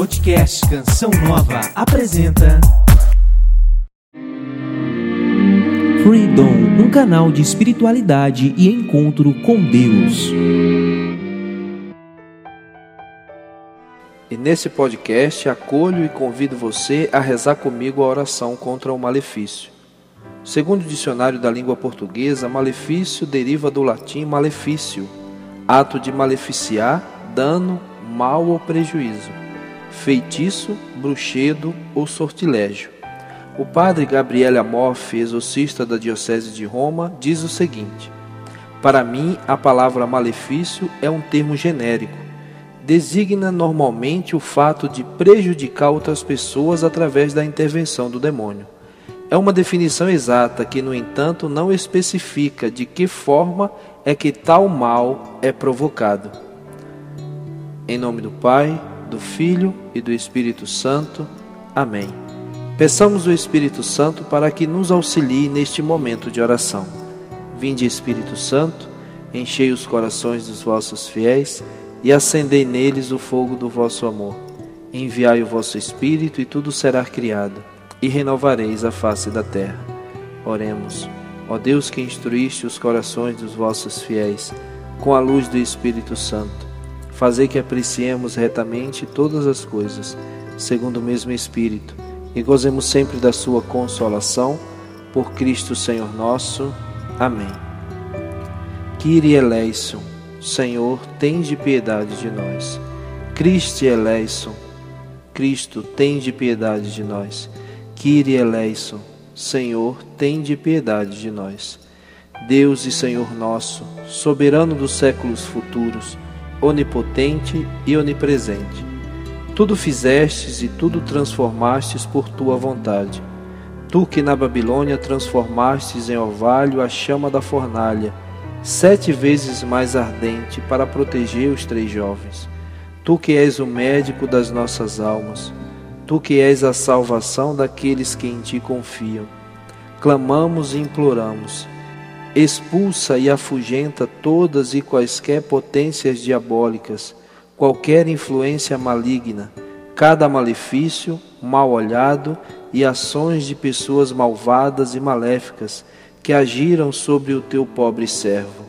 Podcast Canção Nova apresenta Freedom, um canal de espiritualidade e encontro com Deus. E nesse podcast acolho e convido você a rezar comigo a oração contra o malefício. Segundo o dicionário da língua portuguesa, malefício deriva do latim malefício, ato de maleficiar, dano, mal ou prejuízo, feitiço, bruxedo ou sortilégio. O padre Gabriel Amorfi, exorcista da Diocese de Roma, diz o seguinte: Para mim, a palavra malefício é um termo genérico. Designa normalmente o fato de prejudicar outras pessoas através da intervenção do demônio. É uma definição exata que, no entanto, não especifica de que forma é que tal mal é provocado. Em nome do Pai, do Filho e do Espírito Santo. Amém. Peçamos o Espírito Santo para que nos auxilie neste momento de oração. Vinde, Espírito Santo, enchei os corações dos vossos fiéis e acendei neles o fogo do vosso amor. Enviai o vosso Espírito e tudo será criado e renovareis a face da terra. Oremos. Ó Deus que instruíste os corações dos vossos fiéis com a luz do Espírito Santo, fazei que apreciemos retamente todas as coisas, segundo o mesmo Espírito, e gozemos sempre da sua consolação, por Cristo Senhor nosso. Amém. Kyrie eleison, Senhor, de piedade de nós. Cristo eleison, Cristo, de piedade de nós. Kyrie eleison, Senhor, de piedade de nós. Deus e Senhor nosso, soberano dos séculos futuros, onipotente e onipresente. Tudo fizestes e tudo transformastes por tua vontade. Tu que na Babilônia transformastes em orvalho a chama da fornalha, sete vezes mais ardente para proteger os três jovens. Tu que és o médico das nossas almas, Tu que és a salvação daqueles que em ti confiam. Clamamos e imploramos. Expulsa e afugenta todas e quaisquer potências diabólicas, qualquer influência maligna, cada malefício, mal olhado e ações de pessoas malvadas e maléficas que agiram sobre o teu pobre servo.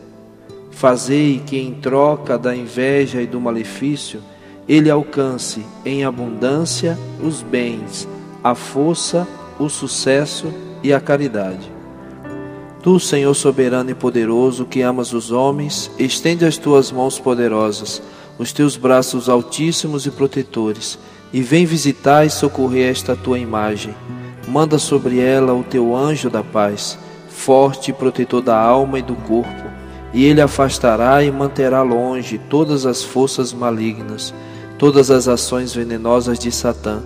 Fazei que, em troca da inveja e do malefício, ele alcance em abundância os bens, a força, o sucesso e a caridade. Tu, Senhor soberano e poderoso, que amas os homens, estende as tuas mãos poderosas, os teus braços altíssimos e protetores, e vem visitar e socorrer esta tua imagem. Manda sobre ela o teu anjo da paz, forte e protetor da alma e do corpo, e ele afastará e manterá longe todas as forças malignas todas as ações venenosas de Satã,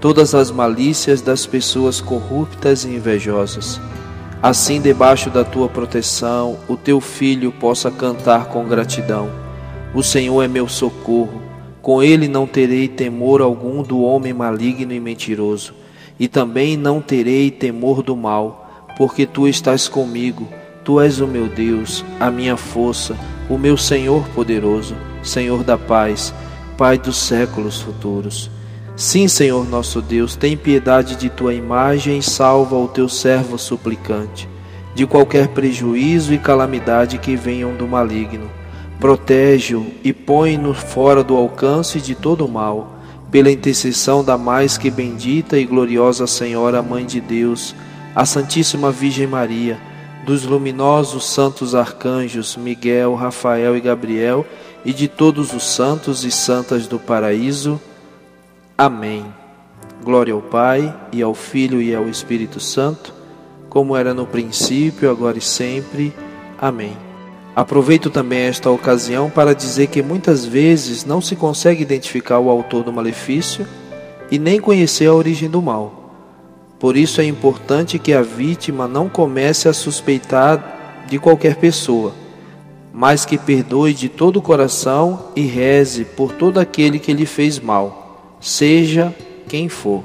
todas as malícias das pessoas corruptas e invejosas. Assim, debaixo da tua proteção, o teu filho possa cantar com gratidão: O Senhor é meu socorro, com ele não terei temor algum do homem maligno e mentiroso, e também não terei temor do mal, porque tu estás comigo. Tu és o meu Deus, a minha força, o meu Senhor poderoso, Senhor da paz Pai dos séculos futuros. Sim, Senhor nosso Deus, tem piedade de tua imagem e salva o teu servo suplicante de qualquer prejuízo e calamidade que venham do maligno. Protege-o e põe-no fora do alcance de todo mal, pela intercessão da mais que bendita e gloriosa Senhora, Mãe de Deus, a Santíssima Virgem Maria, dos luminosos santos arcanjos Miguel, Rafael e Gabriel e de todos os santos e santas do paraíso. Amém. Glória ao Pai, e ao Filho e ao Espírito Santo, como era no princípio, agora e sempre. Amém. Aproveito também esta ocasião para dizer que muitas vezes não se consegue identificar o autor do malefício e nem conhecer a origem do mal. Por isso é importante que a vítima não comece a suspeitar de qualquer pessoa mas que perdoe de todo o coração e reze por todo aquele que lhe fez mal, seja quem for.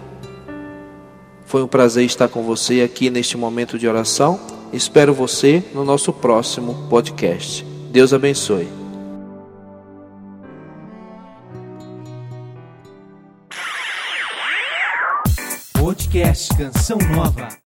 Foi um prazer estar com você aqui neste momento de oração. Espero você no nosso próximo podcast. Deus abençoe. Podcast Canção Nova.